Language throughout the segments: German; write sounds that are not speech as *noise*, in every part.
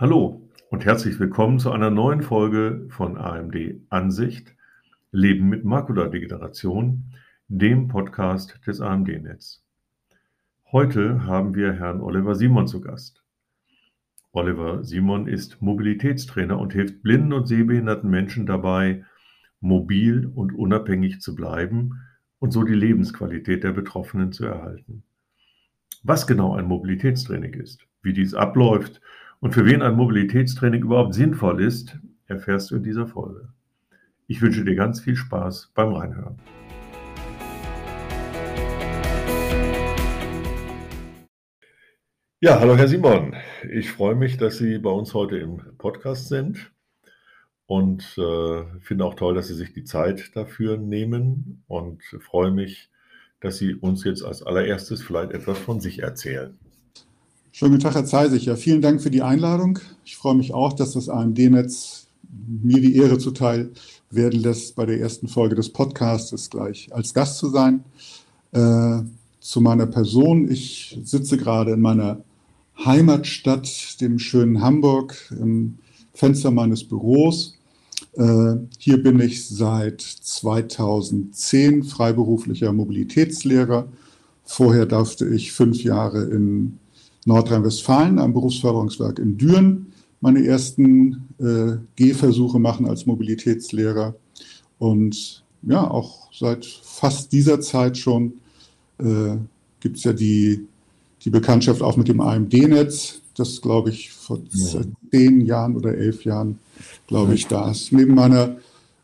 Hallo und herzlich willkommen zu einer neuen Folge von AMD Ansicht Leben mit Makuladegeneration, dem Podcast des AMD-Netz. Heute haben wir Herrn Oliver Simon zu Gast. Oliver Simon ist Mobilitätstrainer und hilft blinden und sehbehinderten Menschen dabei, mobil und unabhängig zu bleiben und so die Lebensqualität der Betroffenen zu erhalten. Was genau ein Mobilitätstraining ist, wie dies abläuft und für wen ein Mobilitätstraining überhaupt sinnvoll ist, erfährst du in dieser Folge. Ich wünsche dir ganz viel Spaß beim Reinhören. Ja, hallo Herr Simon. Ich freue mich, dass Sie bei uns heute im Podcast sind und äh, finde auch toll, dass Sie sich die Zeit dafür nehmen und freue mich, dass Sie uns jetzt als allererstes vielleicht etwas von sich erzählen. Schönen guten Tag, Herr Zeisig. Vielen Dank für die Einladung. Ich freue mich auch, dass das AMD-Netz mir die Ehre zuteil werden lässt, bei der ersten Folge des Podcasts gleich als Gast zu sein. Äh, zu meiner Person. Ich sitze gerade in meiner Heimatstadt, dem schönen Hamburg, im Fenster meines Büros. Äh, hier bin ich seit 2010 freiberuflicher Mobilitätslehrer. Vorher durfte ich fünf Jahre in Nordrhein-Westfalen am Berufsförderungswerk in Düren meine ersten äh, Gehversuche machen als Mobilitätslehrer. Und ja, auch seit fast dieser Zeit schon äh, gibt es ja die, die Bekanntschaft auch mit dem AMD-Netz, das glaube ich vor ja. zehn Jahren oder elf Jahren, glaube ich, da ist. Neben meiner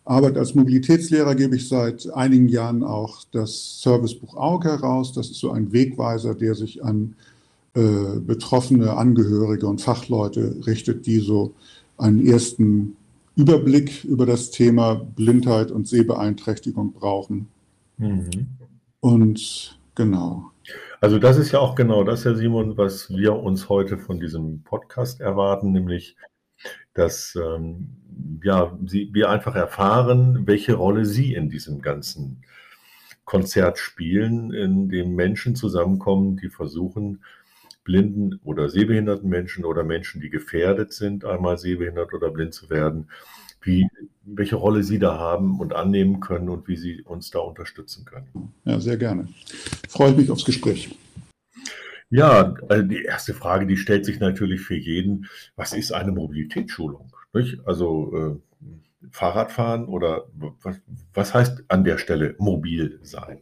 Arbeit als Mobilitätslehrer gebe ich seit einigen Jahren auch das Servicebuch AUG heraus. Das ist so ein Wegweiser, der sich an äh, betroffene Angehörige und Fachleute richtet, die so einen ersten Überblick über das Thema Blindheit und Sehbeeinträchtigung brauchen. Mhm. Und genau. Also das ist ja auch genau das, Herr Simon, was wir uns heute von diesem Podcast erwarten, nämlich dass ähm, ja, Sie, wir einfach erfahren, welche Rolle Sie in diesem ganzen Konzert spielen, in dem Menschen zusammenkommen, die versuchen, blinden oder sehbehinderten Menschen oder Menschen, die gefährdet sind, einmal sehbehindert oder blind zu werden, wie, welche Rolle Sie da haben und annehmen können und wie Sie uns da unterstützen können. Ja, sehr gerne. Freue ich mich aufs Gespräch. Ja, also die erste Frage, die stellt sich natürlich für jeden, was ist eine Mobilitätsschulung? Nicht? Also äh, Fahrradfahren oder was, was heißt an der Stelle mobil sein?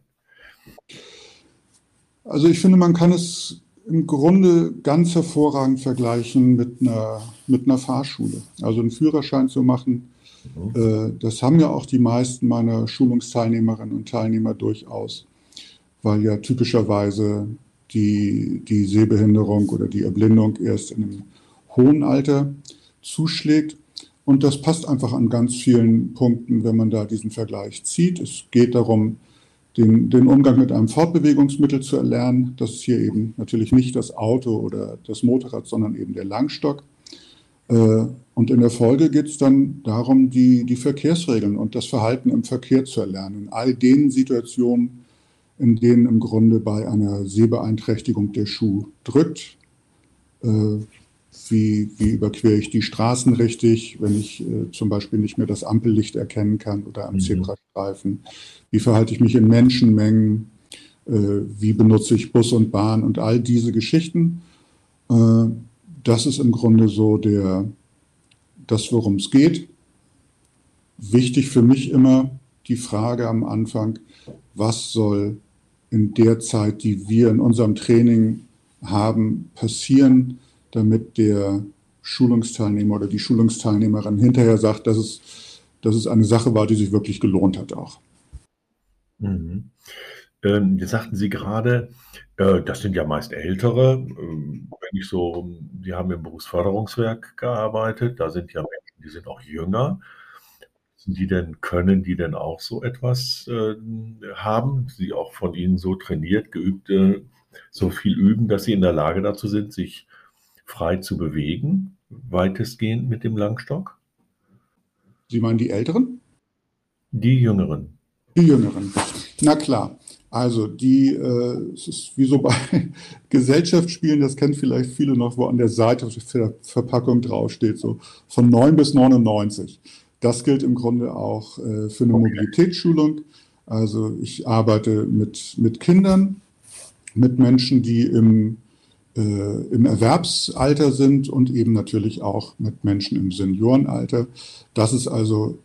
Also ich finde, man kann es im Grunde ganz hervorragend vergleichen mit einer, mit einer Fahrschule. Also einen Führerschein zu machen, mhm. äh, das haben ja auch die meisten meiner Schulungsteilnehmerinnen und Teilnehmer durchaus, weil ja typischerweise die, die Sehbehinderung oder die Erblindung erst in einem hohen Alter zuschlägt. Und das passt einfach an ganz vielen Punkten, wenn man da diesen Vergleich zieht. Es geht darum, den, den Umgang mit einem Fortbewegungsmittel zu erlernen. Das ist hier eben natürlich nicht das Auto oder das Motorrad, sondern eben der Langstock. Äh, und in der Folge geht es dann darum, die, die Verkehrsregeln und das Verhalten im Verkehr zu erlernen. In all den Situationen, in denen im Grunde bei einer Sehbeeinträchtigung der Schuh drückt. Wie, wie überquere ich die Straßen richtig, wenn ich äh, zum Beispiel nicht mehr das Ampellicht erkennen kann oder am mhm. Zebrastreifen? Wie verhalte ich mich in Menschenmengen? Äh, wie benutze ich Bus und Bahn und all diese Geschichten? Äh, das ist im Grunde so der, das, worum es geht. Wichtig für mich immer die Frage am Anfang, was soll in der Zeit, die wir in unserem Training haben, passieren, damit der Schulungsteilnehmer oder die Schulungsteilnehmerin hinterher sagt, dass es, dass es eine Sache war, die sich wirklich gelohnt hat auch. Mhm. Ähm, jetzt sagten Sie gerade, äh, das sind ja meist Ältere. Ähm, wenn ich so, Sie haben im Berufsförderungswerk gearbeitet, da sind ja Menschen, die sind auch jünger. Die denn, können die denn auch so etwas äh, haben? Sie auch von Ihnen so trainiert, geübt, äh, so viel üben, dass sie in der Lage dazu sind, sich frei zu bewegen, weitestgehend mit dem Langstock? Sie meinen die Älteren? Die Jüngeren. Die Jüngeren. Na klar. Also die, äh, es ist wie so bei *laughs* Gesellschaftsspielen, das kennen vielleicht viele noch, wo an der Seite der Verpackung draufsteht, so von 9 bis 99. Das gilt im Grunde auch äh, für eine okay. Mobilitätsschulung. Also ich arbeite mit, mit Kindern, mit Menschen, die im, im Erwerbsalter sind und eben natürlich auch mit Menschen im Seniorenalter. Das ist also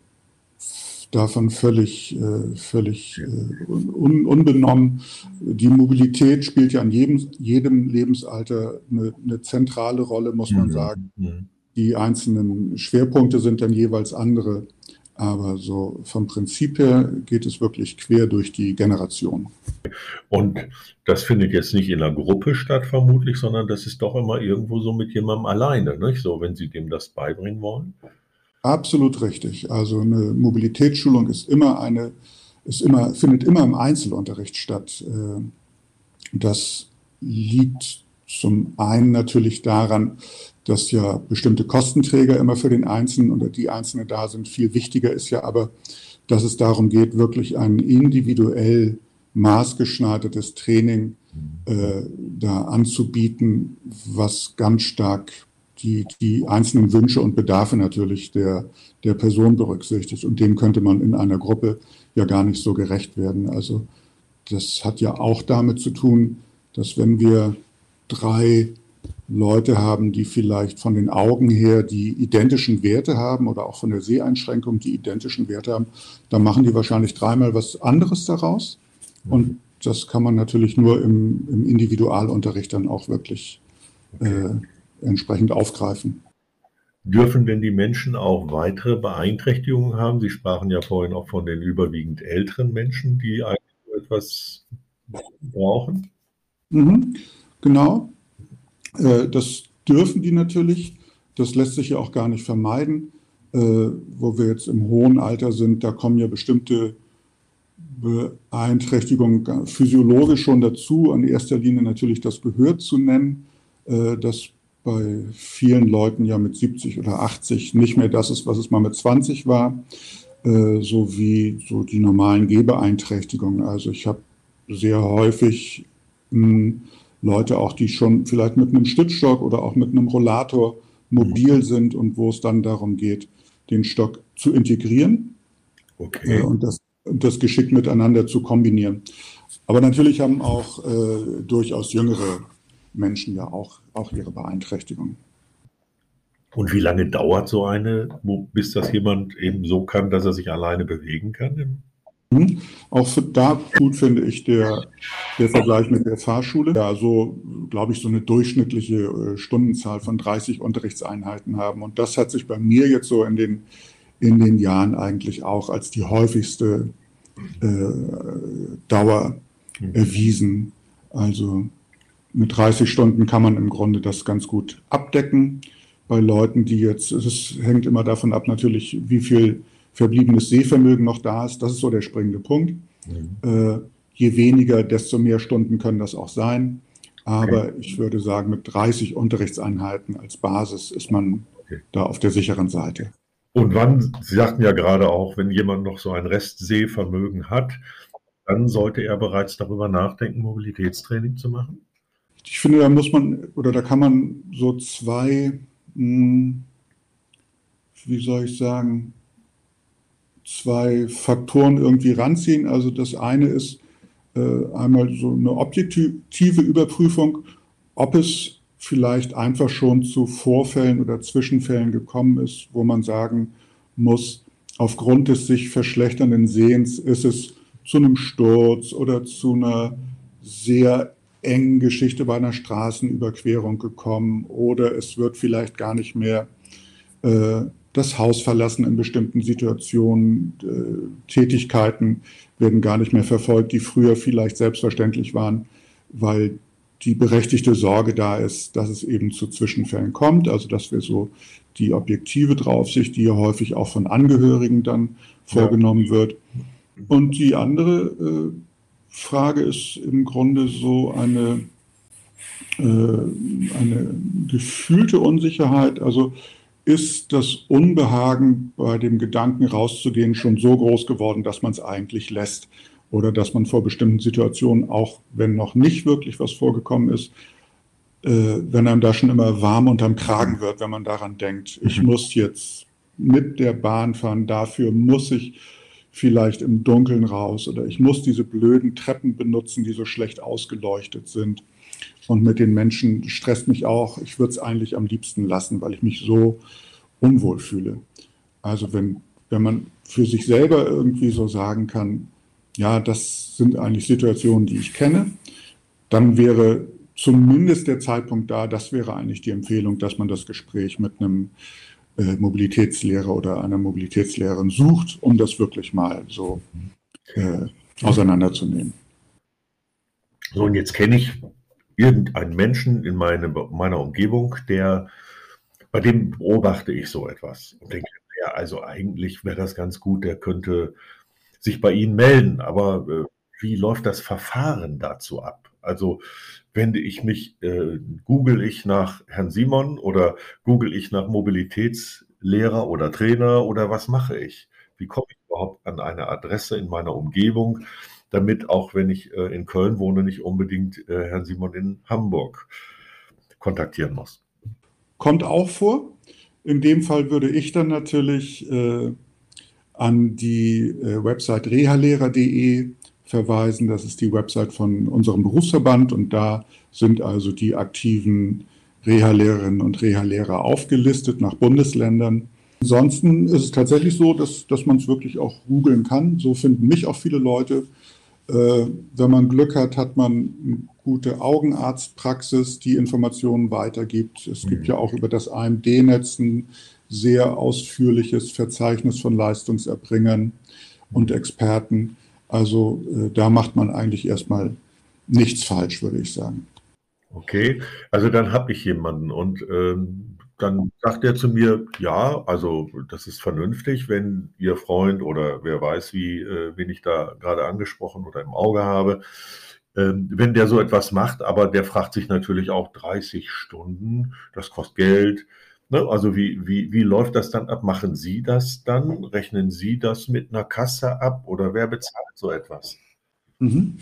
davon völlig, äh, völlig äh, un, unbenommen. Die Mobilität spielt ja in jedem, jedem Lebensalter eine, eine zentrale Rolle, muss man mhm. sagen. Mhm. Die einzelnen Schwerpunkte sind dann jeweils andere. Aber so vom Prinzip her geht es wirklich quer durch die Generation. Und das findet jetzt nicht in einer Gruppe statt, vermutlich, sondern das ist doch immer irgendwo so mit jemandem alleine, nicht? So, wenn Sie dem das beibringen wollen. Absolut richtig. Also eine Mobilitätsschulung ist immer eine, ist immer, findet immer im Einzelunterricht statt. Äh, das liegt zum einen natürlich daran, dass ja bestimmte Kostenträger immer für den Einzelnen oder die Einzelne da sind. Viel wichtiger ist ja aber, dass es darum geht, wirklich ein individuell maßgeschneidertes Training äh, da anzubieten, was ganz stark die, die einzelnen Wünsche und Bedarfe natürlich der, der Person berücksichtigt. Und dem könnte man in einer Gruppe ja gar nicht so gerecht werden. Also das hat ja auch damit zu tun, dass wenn wir drei Leute haben, die vielleicht von den Augen her die identischen Werte haben oder auch von der Seheinschränkung die identischen Werte haben, dann machen die wahrscheinlich dreimal was anderes daraus. Und das kann man natürlich nur im, im Individualunterricht dann auch wirklich äh, entsprechend aufgreifen. Dürfen denn die Menschen auch weitere Beeinträchtigungen haben? Sie sprachen ja vorhin auch von den überwiegend älteren Menschen, die eigentlich etwas brauchen. Mhm, genau. Äh, das dürfen die natürlich. Das lässt sich ja auch gar nicht vermeiden. Äh, wo wir jetzt im hohen Alter sind, da kommen ja bestimmte Beeinträchtigungen physiologisch schon dazu. An erster Linie natürlich das Gehör zu nennen. Äh, das bei vielen Leuten ja mit 70 oder 80 nicht mehr das ist, was es mal mit 20 war, äh, sowie so die normalen Gehbeeinträchtigungen. Also ich habe sehr häufig mh, hm, Leute auch, die schon vielleicht mit einem Stützstock oder auch mit einem Rollator mobil mhm. sind und wo es dann darum geht, den Stock zu integrieren okay. äh, und das, das geschickt miteinander zu kombinieren. Aber natürlich haben auch äh, durchaus jüngere Menschen ja auch, auch ihre Beeinträchtigung. Und wie lange dauert so eine, bis das jemand eben so kann, dass er sich alleine bewegen kann? Mhm. Auch für, da gut finde ich der, der Vergleich mit der Fahrschule. Ja, so glaube ich, so eine durchschnittliche äh, Stundenzahl von 30 Unterrichtseinheiten haben. Und das hat sich bei mir jetzt so in den, in den Jahren eigentlich auch als die häufigste äh, Dauer mhm. erwiesen. Also mit 30 Stunden kann man im Grunde das ganz gut abdecken. Bei Leuten, die jetzt, es hängt immer davon ab, natürlich, wie viel verbliebenes Sehvermögen noch da ist. Das ist so der springende Punkt. Mhm. Äh, je weniger, desto mehr Stunden können das auch sein. Aber okay. ich würde sagen, mit 30 Unterrichtseinheiten als Basis ist man okay. da auf der sicheren Seite. Und wann, Sie sagten ja gerade auch, wenn jemand noch so ein Restsehvermögen hat, dann sollte er bereits darüber nachdenken, Mobilitätstraining zu machen? ich finde, da muss man oder da kann man so zwei, hm, wie soll ich sagen, zwei Faktoren irgendwie ranziehen. Also das eine ist äh, einmal so eine objektive Überprüfung, ob es vielleicht einfach schon zu Vorfällen oder Zwischenfällen gekommen ist, wo man sagen muss, aufgrund des sich verschlechternden Sehens ist es zu einem Sturz oder zu einer sehr engen Geschichte bei einer Straßenüberquerung gekommen oder es wird vielleicht gar nicht mehr äh, das Haus verlassen in bestimmten Situationen. Äh, Tätigkeiten werden gar nicht mehr verfolgt, die früher vielleicht selbstverständlich waren, weil die berechtigte Sorge da ist, dass es eben zu Zwischenfällen kommt. Also dass wir so die objektive Draufsicht, die ja häufig auch von Angehörigen dann vorgenommen ja. wird. Und die andere äh, Frage ist im Grunde so eine, äh, eine gefühlte Unsicherheit. Also ist das Unbehagen bei dem Gedanken rauszugehen schon so groß geworden, dass man es eigentlich lässt? oder dass man vor bestimmten Situationen, auch wenn noch nicht wirklich was vorgekommen ist, äh, wenn einem da schon immer warm unterm Kragen wird, wenn man daran denkt, ich mhm. muss jetzt mit der Bahn fahren, dafür muss ich vielleicht im Dunkeln raus oder ich muss diese blöden Treppen benutzen, die so schlecht ausgeleuchtet sind. Und mit den Menschen stresst mich auch. Ich würde es eigentlich am liebsten lassen, weil ich mich so unwohl fühle. Also wenn, wenn man für sich selber irgendwie so sagen kann, ja, das sind eigentlich Situationen, die ich kenne, dann wäre zumindest der Zeitpunkt da, das wäre eigentlich die Empfehlung, dass man das Gespräch mit einem äh, Mobilitätslehrer oder einer Mobilitätslehrerin sucht, um das wirklich mal so äh, auseinanderzunehmen. So, und jetzt kenne ich irgendeinen Menschen in meine, meiner Umgebung, der, bei dem beobachte ich so etwas und denke, ja, also eigentlich wäre das ganz gut, der könnte sich bei Ihnen melden, aber äh, wie läuft das Verfahren dazu ab? Also wende ich mich, äh, google ich nach Herrn Simon oder google ich nach Mobilitätslehrer oder Trainer oder was mache ich? Wie komme ich überhaupt an eine Adresse in meiner Umgebung, damit auch wenn ich äh, in Köln wohne, nicht unbedingt äh, Herrn Simon in Hamburg kontaktieren muss? Kommt auch vor. In dem Fall würde ich dann natürlich äh, an die äh, Website rehalehrer.de verweisen. Das ist die Website von unserem Berufsverband und da sind also die aktiven Reha-Lehrerinnen und Reha-Lehrer aufgelistet nach Bundesländern. Ansonsten ist es tatsächlich so, dass, dass man es wirklich auch googeln kann. So finden mich auch viele Leute. Äh, wenn man Glück hat, hat man eine gute Augenarztpraxis, die Informationen weitergibt. Es mhm. gibt ja auch über das AMD-Netz ein sehr ausführliches Verzeichnis von Leistungserbringern und Experten. Also äh, da macht man eigentlich erstmal nichts falsch, würde ich sagen. Okay, also dann habe ich jemanden und ähm, dann sagt er zu mir, ja, also das ist vernünftig, wenn Ihr Freund oder wer weiß, wie, äh, wen ich da gerade angesprochen oder im Auge habe, ähm, wenn der so etwas macht, aber der fragt sich natürlich auch 30 Stunden, das kostet Geld. Ne? Also wie, wie, wie läuft das dann ab? Machen Sie das dann? Rechnen Sie das mit einer Kasse ab oder wer bezahlt so etwas? Mhm.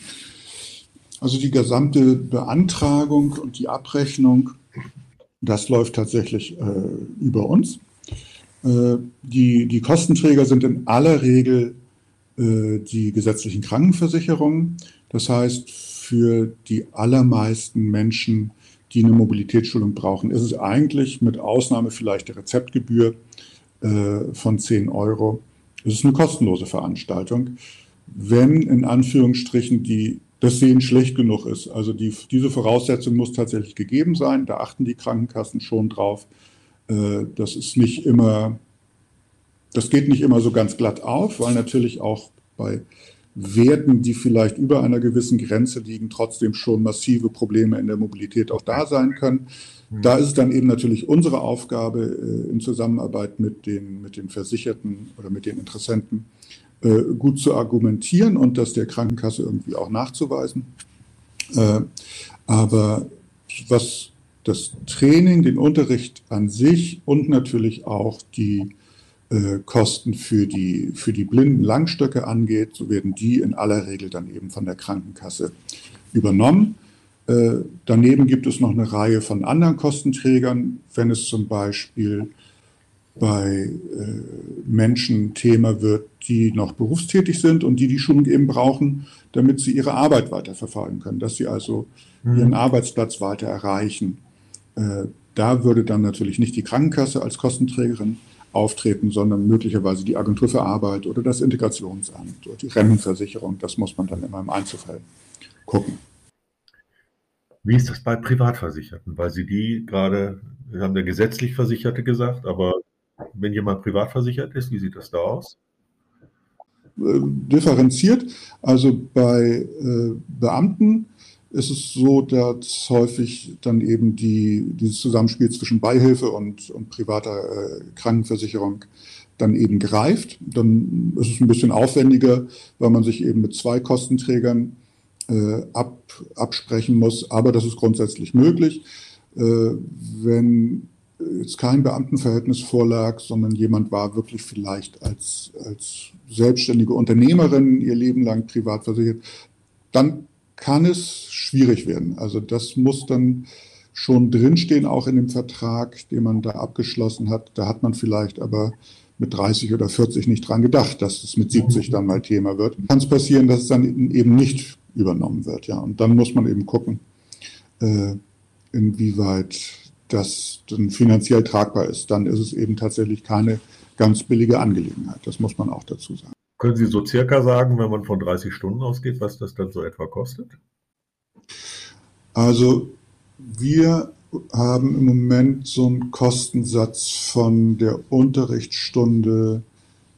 Also die gesamte Beantragung und die Abrechnung, das läuft tatsächlich äh, über uns. Äh, die, die Kostenträger sind in aller Regel äh, die gesetzlichen Krankenversicherungen. Das heißt, für die allermeisten Menschen, die eine Mobilitätsschulung brauchen, ist es eigentlich mit Ausnahme vielleicht der Rezeptgebühr äh, von 10 Euro, es ist eine kostenlose Veranstaltung, wenn in Anführungsstrichen die das Sehen schlecht genug ist. Also die, diese Voraussetzung muss tatsächlich gegeben sein. Da achten die Krankenkassen schon drauf. Äh, das ist nicht immer, das geht nicht immer so ganz glatt auf, weil natürlich auch bei Werten, die vielleicht über einer gewissen Grenze liegen, trotzdem schon massive Probleme in der Mobilität auch da sein können. Mhm. Da ist es dann eben natürlich unsere Aufgabe äh, in Zusammenarbeit mit den, mit den Versicherten oder mit den Interessenten, äh, gut zu argumentieren und das der Krankenkasse irgendwie auch nachzuweisen. Äh, aber was das Training, den Unterricht an sich und natürlich auch die äh, Kosten für die, für die blinden Langstöcke angeht, so werden die in aller Regel dann eben von der Krankenkasse übernommen. Daneben gibt es noch eine Reihe von anderen Kostenträgern, wenn es zum Beispiel bei äh, Menschen Thema wird, die noch berufstätig sind und die die Schulung eben brauchen, damit sie ihre Arbeit weiterverfolgen können, dass sie also mhm. ihren Arbeitsplatz weiter erreichen. Äh, da würde dann natürlich nicht die Krankenkasse als Kostenträgerin auftreten, sondern möglicherweise die Agentur für Arbeit oder das Integrationsamt oder die Rentenversicherung. Das muss man dann immer im Einzelfall gucken. Wie ist das bei Privatversicherten? Weil Sie die gerade, Sie haben ja gesetzlich Versicherte gesagt, aber wenn jemand privat versichert ist, wie sieht das da aus? Äh, differenziert. Also bei äh, Beamten ist es so, dass häufig dann eben die, dieses Zusammenspiel zwischen Beihilfe und, und privater äh, Krankenversicherung dann eben greift. Dann ist es ein bisschen aufwendiger, weil man sich eben mit zwei Kostenträgern ab, absprechen muss. Aber das ist grundsätzlich möglich. Wenn jetzt kein Beamtenverhältnis vorlag, sondern jemand war wirklich vielleicht als, als selbstständige Unternehmerin ihr Leben lang privat versichert, dann kann es schwierig werden. Also das muss dann schon drinstehen, auch in dem Vertrag, den man da abgeschlossen hat. Da hat man vielleicht aber mit 30 oder 40 nicht dran gedacht, dass es mit 70 dann mal Thema wird. Kann es passieren, dass es dann eben nicht übernommen wird. Ja, und dann muss man eben gucken, äh, inwieweit das dann finanziell tragbar ist. Dann ist es eben tatsächlich keine ganz billige Angelegenheit. Das muss man auch dazu sagen. Können Sie so circa sagen, wenn man von 30 Stunden ausgeht, was das dann so etwa kostet? Also wir haben im Moment so einen Kostensatz von der Unterrichtsstunde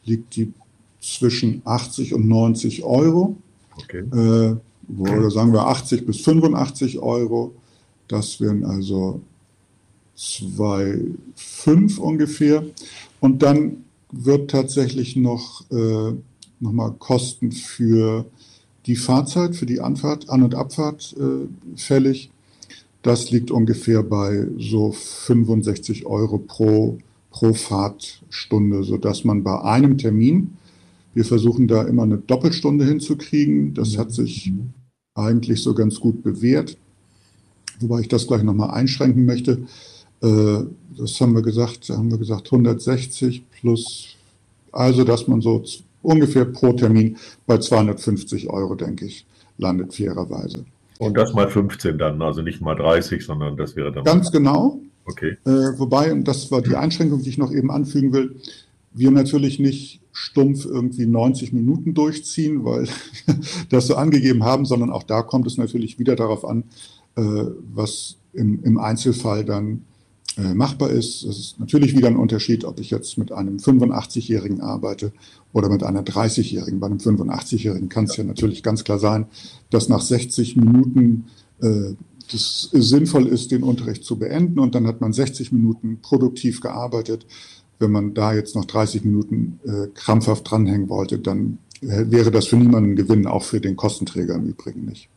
liegt die zwischen 80 und 90 Euro. Okay. Äh, oder sagen wir 80 bis 85 Euro. Das wären also 2,5 ungefähr. Und dann wird tatsächlich noch, äh, noch mal Kosten für die Fahrzeit, für die Anfahrt, An- und Abfahrt äh, fällig. Das liegt ungefähr bei so 65 Euro pro, pro Fahrtstunde, sodass man bei einem Termin, wir versuchen da immer eine Doppelstunde hinzukriegen, das hat sich eigentlich so ganz gut bewährt, wobei ich das gleich nochmal einschränken möchte. Äh, das haben wir gesagt, haben wir gesagt 160 plus, also dass man so ungefähr pro Termin bei 250 Euro, denke ich, landet fairerweise. Und das mal 15 dann, also nicht mal 30, sondern das wäre dann. Ganz genau. Okay. Äh, wobei, und das war die Einschränkung, die ich noch eben anfügen will, wir natürlich nicht stumpf irgendwie 90 Minuten durchziehen, weil *laughs* das so angegeben haben, sondern auch da kommt es natürlich wieder darauf an, äh, was im, im Einzelfall dann machbar ist. Es ist natürlich wieder ein Unterschied, ob ich jetzt mit einem 85-Jährigen arbeite oder mit einer 30-Jährigen. Bei einem 85-Jährigen kann es ja. ja natürlich ganz klar sein, dass nach 60 Minuten äh, das sinnvoll ist, den Unterricht zu beenden und dann hat man 60 Minuten produktiv gearbeitet. Wenn man da jetzt noch 30 Minuten äh, krampfhaft dranhängen wollte, dann äh, wäre das für niemanden ein Gewinn, auch für den Kostenträger im Übrigen nicht.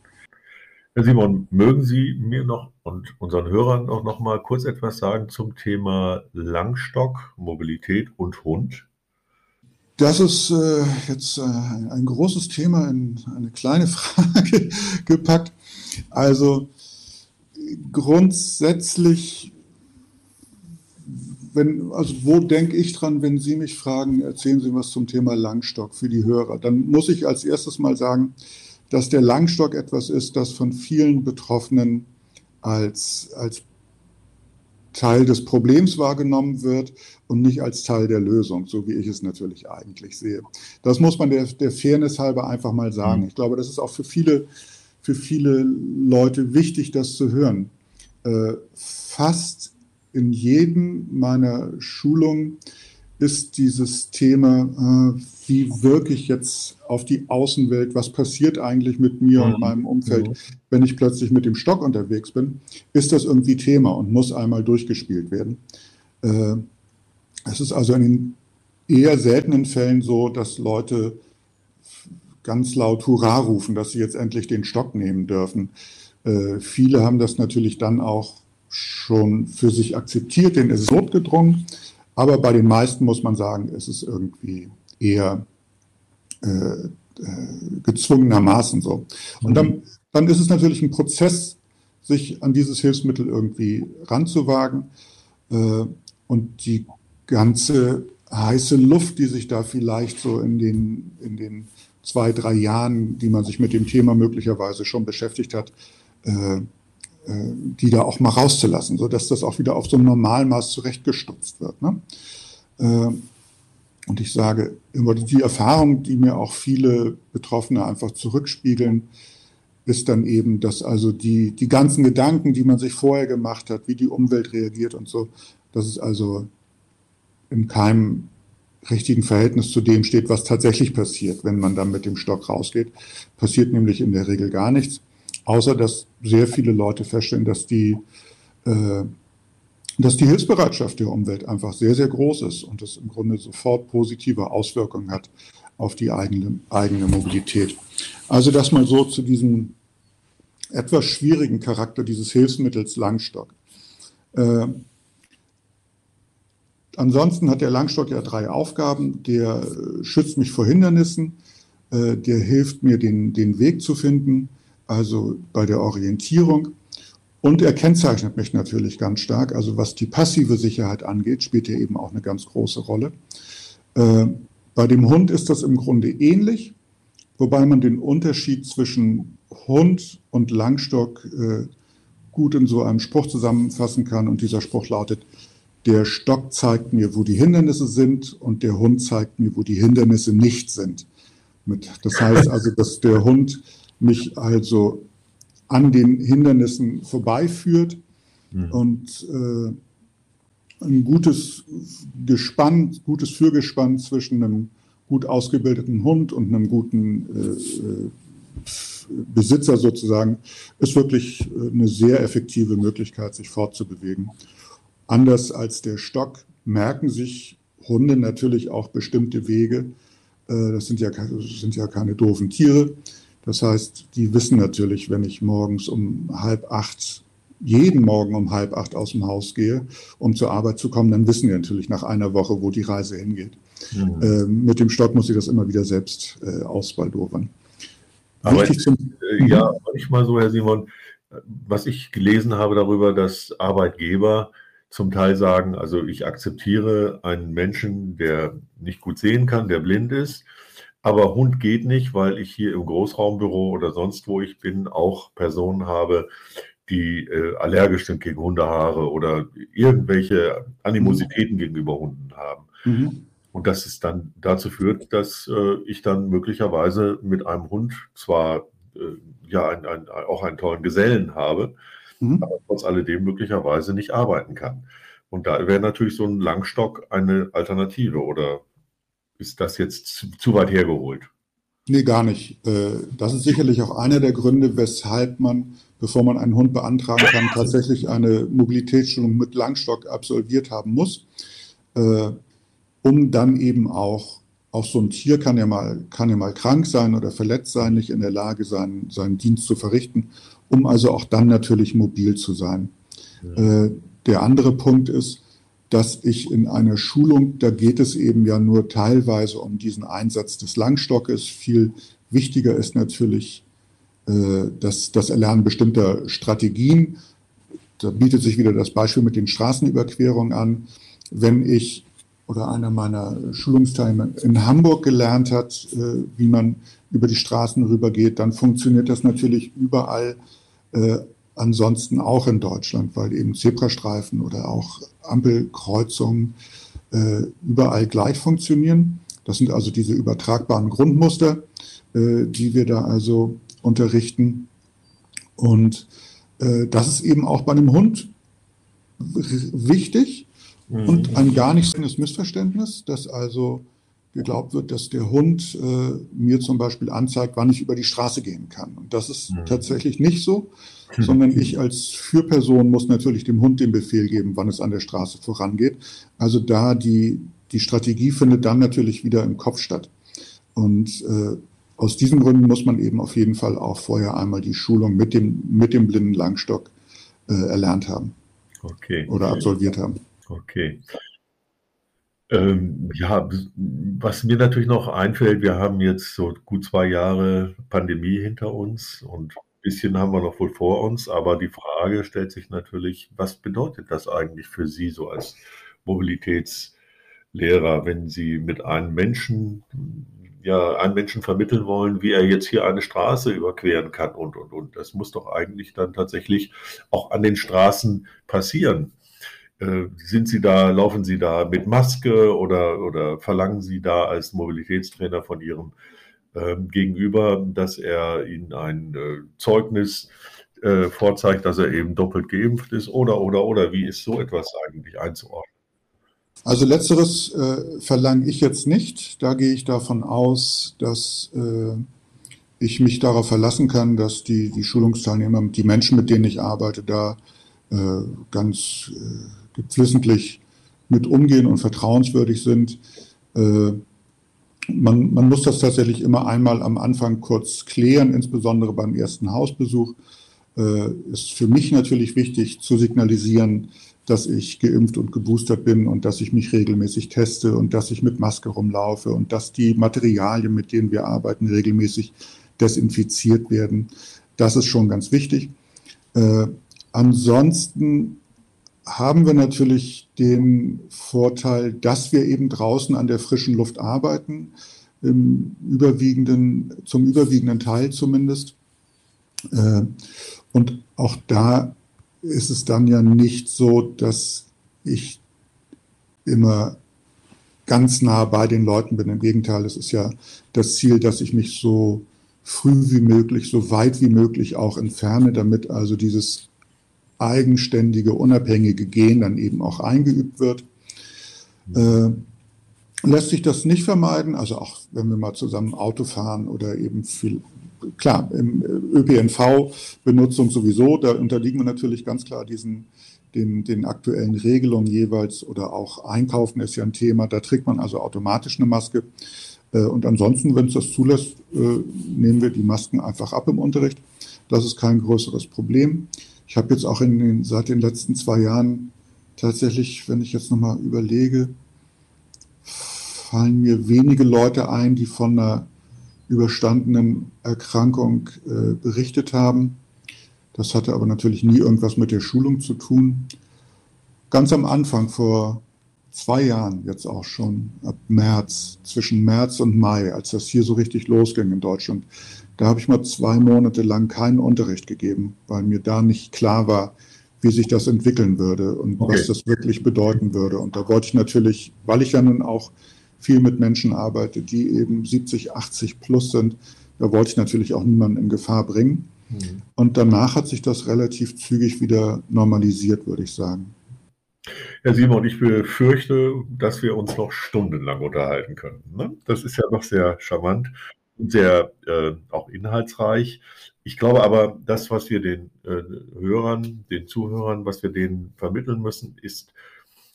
Herr Simon, mögen Sie mir noch und unseren Hörern auch noch mal kurz etwas sagen zum Thema Langstock, Mobilität und Hund? Das ist äh, jetzt äh, ein großes Thema in eine kleine *laughs* Frage gepackt. Also grundsätzlich, wenn, also wo denke ich dran, wenn Sie mich fragen, erzählen Sie was zum Thema Langstock für die Hörer, dann muss ich als erstes mal sagen, dass der Langstock etwas ist, das von vielen Betroffenen als, als Teil des Problems wahrgenommen wird und nicht als Teil der Lösung, so wie ich es natürlich eigentlich sehe. Das muss man der, der Fairness halber einfach mal sagen. Mhm. Ich glaube, das ist auch für viele, für viele Leute wichtig, das zu hören. Äh, fast in jedem meiner Schulungen ist dieses Thema, äh, wie wirke ich jetzt auf die Außenwelt, was passiert eigentlich mit mir und mhm. meinem Umfeld, mhm. wenn ich plötzlich mit dem Stock unterwegs bin, ist das irgendwie Thema und muss einmal durchgespielt werden. Äh, es ist also in den eher seltenen Fällen so, dass Leute ganz laut Hurra rufen, dass sie jetzt endlich den Stock nehmen dürfen. Äh, viele haben das natürlich dann auch schon für sich akzeptiert, denen ist es notgedrungen. Aber bei den meisten muss man sagen, ist es irgendwie eher äh, äh, gezwungenermaßen so. Und dann, dann ist es natürlich ein Prozess, sich an dieses Hilfsmittel irgendwie ranzuwagen. Äh, und die ganze heiße Luft, die sich da vielleicht so in den, in den zwei, drei Jahren, die man sich mit dem Thema möglicherweise schon beschäftigt hat, äh, die da auch mal rauszulassen, sodass das auch wieder auf so ein Normalmaß zurechtgestutzt wird. Ne? Äh, und ich sage immer, die Erfahrung, die mir auch viele Betroffene einfach zurückspiegeln, ist dann eben, dass also die, die ganzen Gedanken, die man sich vorher gemacht hat, wie die Umwelt reagiert und so, dass es also in keinem richtigen Verhältnis zu dem steht, was tatsächlich passiert, wenn man dann mit dem Stock rausgeht. Passiert nämlich in der Regel gar nichts. Außer dass sehr viele Leute feststellen, dass die, äh, dass die Hilfsbereitschaft der Umwelt einfach sehr, sehr groß ist und es im Grunde sofort positive Auswirkungen hat auf die eigene, eigene Mobilität. Also das mal so zu diesem etwas schwierigen Charakter dieses Hilfsmittels Langstock. Äh, ansonsten hat der Langstock ja drei Aufgaben. Der äh, schützt mich vor Hindernissen, äh, der hilft mir, den, den Weg zu finden, also bei der Orientierung. Und er kennzeichnet mich natürlich ganz stark. Also was die passive Sicherheit angeht, spielt er eben auch eine ganz große Rolle. Äh, bei dem Hund ist das im Grunde ähnlich, wobei man den Unterschied zwischen Hund und Langstock äh, gut in so einem Spruch zusammenfassen kann. Und dieser Spruch lautet, der Stock zeigt mir, wo die Hindernisse sind und der Hund zeigt mir, wo die Hindernisse nicht sind. Das heißt also, dass der Hund mich also an den Hindernissen vorbeiführt mhm. und äh, ein gutes Gespann, gutes Fürgespann zwischen einem gut ausgebildeten Hund und einem guten äh, äh Besitzer sozusagen, ist wirklich äh, eine sehr effektive Möglichkeit, sich fortzubewegen. Anders als der Stock merken sich Hunde natürlich auch bestimmte Wege. Äh, das sind ja, das sind ja keine doofen Tiere. Das heißt, die wissen natürlich, wenn ich morgens um halb acht, jeden Morgen um halb acht aus dem Haus gehe, um zur Arbeit zu kommen, dann wissen die natürlich nach einer Woche, wo die Reise hingeht. Mhm. Äh, mit dem Stock muss ich das immer wieder selbst äh, ausbaldowern. Aber zum, äh, ja, manchmal so, Herr Simon, was ich gelesen habe darüber, dass Arbeitgeber zum Teil sagen, also ich akzeptiere einen Menschen, der nicht gut sehen kann, der blind ist, aber Hund geht nicht, weil ich hier im Großraumbüro oder sonst wo ich bin auch Personen habe, die äh, allergisch sind gegen Hundehaare oder irgendwelche Animositäten mhm. gegenüber Hunden haben. Mhm. Und dass es dann dazu führt, dass äh, ich dann möglicherweise mit einem Hund zwar äh, ja ein, ein, auch einen tollen Gesellen habe, mhm. aber trotz alledem möglicherweise nicht arbeiten kann. Und da wäre natürlich so ein Langstock eine Alternative oder ist das jetzt zu, zu weit hergeholt? Nee, gar nicht. Äh, das ist sicherlich auch einer der Gründe, weshalb man, bevor man einen Hund beantragen kann, tatsächlich eine Mobilitätsschulung mit Langstock absolviert haben muss, äh, um dann eben auch, auch so ein Tier kann ja mal, kann ja mal krank sein oder verletzt sein, nicht in der Lage sein, seinen Dienst zu verrichten, um also auch dann natürlich mobil zu sein. Ja. Äh, der andere Punkt ist, dass ich in einer Schulung, da geht es eben ja nur teilweise um diesen Einsatz des Langstockes. Viel wichtiger ist natürlich äh, das, das Erlernen bestimmter Strategien. Da bietet sich wieder das Beispiel mit den Straßenüberquerungen an. Wenn ich oder einer meiner Schulungsteilnehmer in Hamburg gelernt hat, äh, wie man über die Straßen rübergeht, dann funktioniert das natürlich überall äh, ansonsten auch in Deutschland, weil eben Zebrastreifen oder auch Ampelkreuzungen äh, überall gleich funktionieren. Das sind also diese übertragbaren Grundmuster, äh, die wir da also unterrichten. Und äh, das ist eben auch bei einem Hund wichtig mhm. und ein gar nicht so Missverständnis, dass also geglaubt wird, dass der Hund äh, mir zum Beispiel anzeigt, wann ich über die Straße gehen kann. Und das ist mhm. tatsächlich nicht so, mhm. sondern ich als Führperson muss natürlich dem Hund den Befehl geben, wann es an der Straße vorangeht. Also da die, die Strategie findet dann natürlich wieder im Kopf statt. Und äh, aus diesen Gründen muss man eben auf jeden Fall auch vorher einmal die Schulung mit dem, mit dem blinden Langstock äh, erlernt haben. Okay. Oder absolviert haben. Okay. Ähm, ja, was mir natürlich noch einfällt, wir haben jetzt so gut zwei Jahre Pandemie hinter uns und ein bisschen haben wir noch wohl vor uns, aber die Frage stellt sich natürlich, was bedeutet das eigentlich für Sie so als Mobilitätslehrer, wenn Sie mit einem Menschen, ja, einen Menschen vermitteln wollen, wie er jetzt hier eine Straße überqueren kann und, und, und. Das muss doch eigentlich dann tatsächlich auch an den Straßen passieren. Äh, sind Sie da, laufen Sie da mit Maske oder, oder verlangen Sie da als Mobilitätstrainer von Ihrem äh, Gegenüber, dass er Ihnen ein äh, Zeugnis äh, vorzeigt, dass er eben doppelt geimpft ist oder, oder, oder? Wie ist so etwas eigentlich einzuordnen? Also letzteres äh, verlange ich jetzt nicht. Da gehe ich davon aus, dass äh, ich mich darauf verlassen kann, dass die, die Schulungsteilnehmer, die Menschen, mit denen ich arbeite, da ganz geflissentlich mit umgehen und vertrauenswürdig sind. Äh, man, man, muss das tatsächlich immer einmal am Anfang kurz klären, insbesondere beim ersten Hausbesuch. Äh, ist für mich natürlich wichtig zu signalisieren, dass ich geimpft und geboostert bin und dass ich mich regelmäßig teste und dass ich mit Maske rumlaufe und dass die Materialien, mit denen wir arbeiten, regelmäßig desinfiziert werden. Das ist schon ganz wichtig. Äh, ansonsten haben wir natürlich den Vorteil, dass wir eben draußen an der frischen Luft arbeiten, im überwiegenden, zum überwiegenden Teil zumindest. Äh, und auch da ist es dann ja nicht so, dass ich immer ganz nah bei den Leuten bin. Im Gegenteil, es ist ja das Ziel, dass ich mich so früh wie möglich, so weit wie möglich auch entferne, damit also dieses eigenständige, unabhängige Gehen dann eben auch eingeübt wird. Äh, lässt sich das nicht vermeiden, also auch wenn wir mal zusammen Auto fahren oder eben viel, klar, im ÖPNV-Benutzung sowieso, da unterliegen wir natürlich ganz klar diesen, den, den aktuellen Regelungen jeweils oder auch Einkaufen ist ja ein Thema, da trägt man also automatisch eine Maske. Äh, und ansonsten, wenn es das zulässt, äh, nehmen wir die Masken einfach ab im Unterricht. Das ist kein größeres Problem. Ich habe jetzt auch in den, seit den letzten zwei Jahren tatsächlich, wenn ich jetzt nochmal überlege, fallen mir wenige Leute ein, die von einer überstandenen Erkrankung äh, berichtet haben. Das hatte aber natürlich nie irgendwas mit der Schulung zu tun. Ganz am Anfang, vor zwei Jahren jetzt auch schon, ab März, zwischen März und Mai, als das hier so richtig losging in Deutschland, da habe ich mal zwei Monate lang keinen Unterricht gegeben, weil mir da nicht klar war, wie sich das entwickeln würde und okay. was das wirklich bedeuten würde. Und da wollte ich natürlich, weil ich ja nun auch viel mit Menschen arbeite, die eben 70, 80 plus sind, da wollte ich natürlich auch niemanden in Gefahr bringen. Mhm. Und danach hat sich das relativ zügig wieder normalisiert, würde ich sagen. Herr Simon, ich befürchte, dass wir uns noch stundenlang unterhalten könnten. Ne? Das ist ja noch sehr charmant und sehr äh, auch inhaltsreich. Ich glaube aber, das, was wir den äh, Hörern, den Zuhörern, was wir denen vermitteln müssen, ist,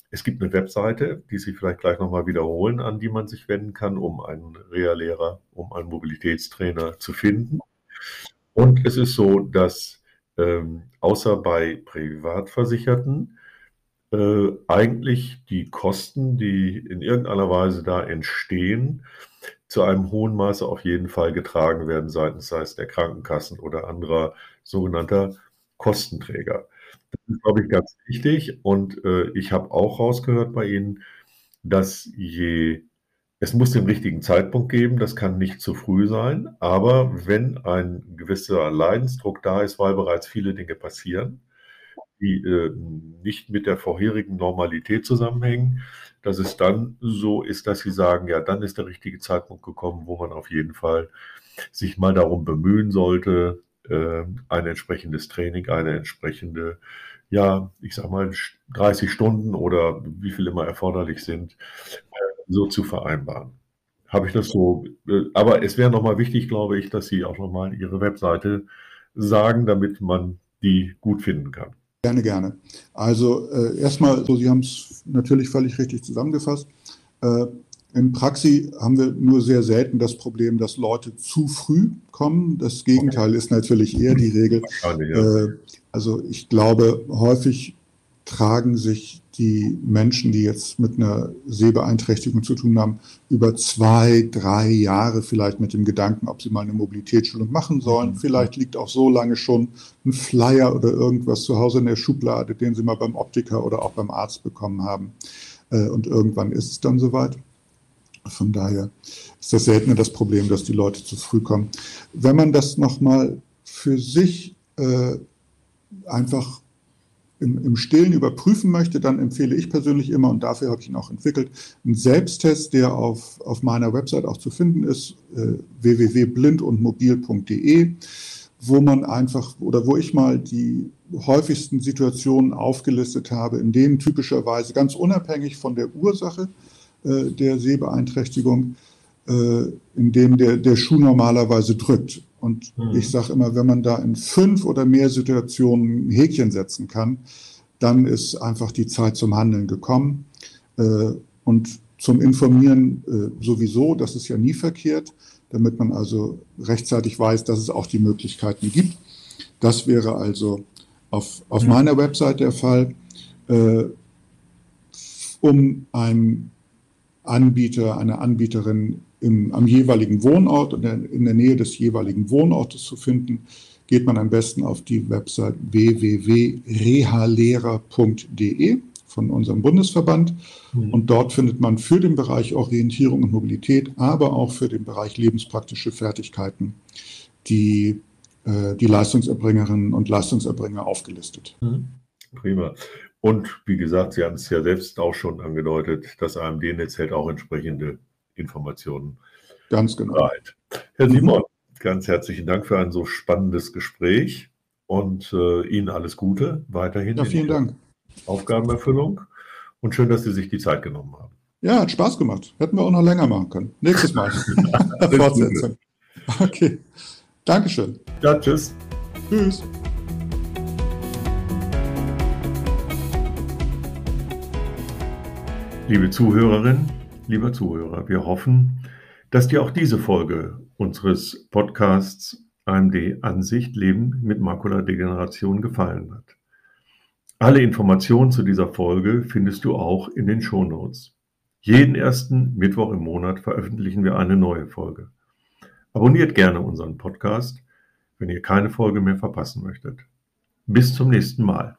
es gibt eine Webseite, die sich vielleicht gleich nochmal wiederholen, an die man sich wenden kann, um einen Reallehrer, um einen Mobilitätstrainer zu finden. Und es ist so, dass ähm, außer bei Privatversicherten äh, eigentlich die Kosten, die in irgendeiner Weise da entstehen, zu einem hohen Maße auf jeden Fall getragen werden seitens sei es der Krankenkassen oder anderer sogenannter Kostenträger. Das ist, glaube ich, ganz wichtig. Und äh, ich habe auch rausgehört bei Ihnen, dass je, es muss den richtigen Zeitpunkt geben, das kann nicht zu früh sein, aber wenn ein gewisser Leidensdruck da ist, weil bereits viele Dinge passieren, die äh, nicht mit der vorherigen Normalität zusammenhängen, dass es dann so ist, dass sie sagen, ja, dann ist der richtige Zeitpunkt gekommen, wo man auf jeden Fall sich mal darum bemühen sollte, äh, ein entsprechendes Training, eine entsprechende, ja, ich sag mal 30 Stunden oder wie viel immer erforderlich sind, äh, so zu vereinbaren. Habe ich das so, äh, aber es wäre nochmal wichtig, glaube ich, dass Sie auch nochmal Ihre Webseite sagen, damit man die gut finden kann. Gerne, gerne. Also äh, erstmal, so, Sie haben es natürlich völlig richtig zusammengefasst. Äh, in Praxis haben wir nur sehr selten das Problem, dass Leute zu früh kommen. Das Gegenteil ist natürlich eher die Regel. Äh, also ich glaube, häufig tragen sich die Menschen, die jetzt mit einer Sehbeeinträchtigung zu tun haben, über zwei, drei Jahre vielleicht mit dem Gedanken, ob sie mal eine Mobilitätsschulung machen sollen. Mhm. Vielleicht liegt auch so lange schon ein Flyer oder irgendwas zu Hause in der Schublade, den sie mal beim Optiker oder auch beim Arzt bekommen haben. Äh, und irgendwann ist es dann soweit. Von daher ist das seltener das Problem, dass die Leute zu früh kommen. Wenn man das nochmal für sich äh, einfach im, im Stillen überprüfen möchte, dann empfehle ich persönlich immer, und dafür habe ich ihn auch entwickelt, einen Selbsttest, der auf, auf meiner Website auch zu finden ist, äh, www.blindundmobil.de, wo man einfach oder wo ich mal die häufigsten Situationen aufgelistet habe, in denen typischerweise ganz unabhängig von der Ursache äh, der Sehbeeinträchtigung, äh, in dem der, der Schuh normalerweise drückt. Und mhm. ich sage immer, wenn man da in fünf oder mehr Situationen ein Häkchen setzen kann, dann ist einfach die Zeit zum Handeln gekommen. Äh, und zum Informieren äh, sowieso, das ist ja nie verkehrt, damit man also rechtzeitig weiß, dass es auch die Möglichkeiten gibt. Das wäre also auf, auf mhm. meiner Website der Fall. äh, um einem Anbieter, einer Anbieterin im, am jeweiligen Wohnort und in der Nähe des jeweiligen Wohnortes zu finden, geht man am besten auf die Website www.rehalehrer.de von unserem Bundesverband. Mhm. Und dort findet man für den Bereich Orientierung und Mobilität, aber auch für den Bereich lebenspraktische Fertigkeiten die, äh, die Leistungserbringerinnen und Leistungserbringer aufgelistet. Mhm. Prima. Und wie gesagt, Sie haben es ja selbst auch schon angedeutet, das AMD-Netz hält auch entsprechende Informationen Ganz genau. bereit. Herr Simon, ganz herzlichen Dank für ein so spannendes Gespräch und äh, Ihnen alles Gute weiterhin. Ja, vielen Dank. Aufgabenerfüllung und schön, dass Sie sich die Zeit genommen haben. Ja, hat Spaß gemacht. Hätten wir auch noch länger machen können. Nächstes Mal. *laughs* Fortsetzung. Okay. Dankeschön. Ja, tschüss. Tschüss. Liebe Zuhörerinnen, lieber Zuhörer, wir hoffen, dass dir auch diese Folge unseres Podcasts AMD Ansicht Leben mit Makuladegeneration gefallen hat. Alle Informationen zu dieser Folge findest du auch in den Shownotes. Jeden ersten Mittwoch im Monat veröffentlichen wir eine neue Folge. Abonniert gerne unseren Podcast, wenn ihr keine Folge mehr verpassen möchtet. Bis zum nächsten Mal.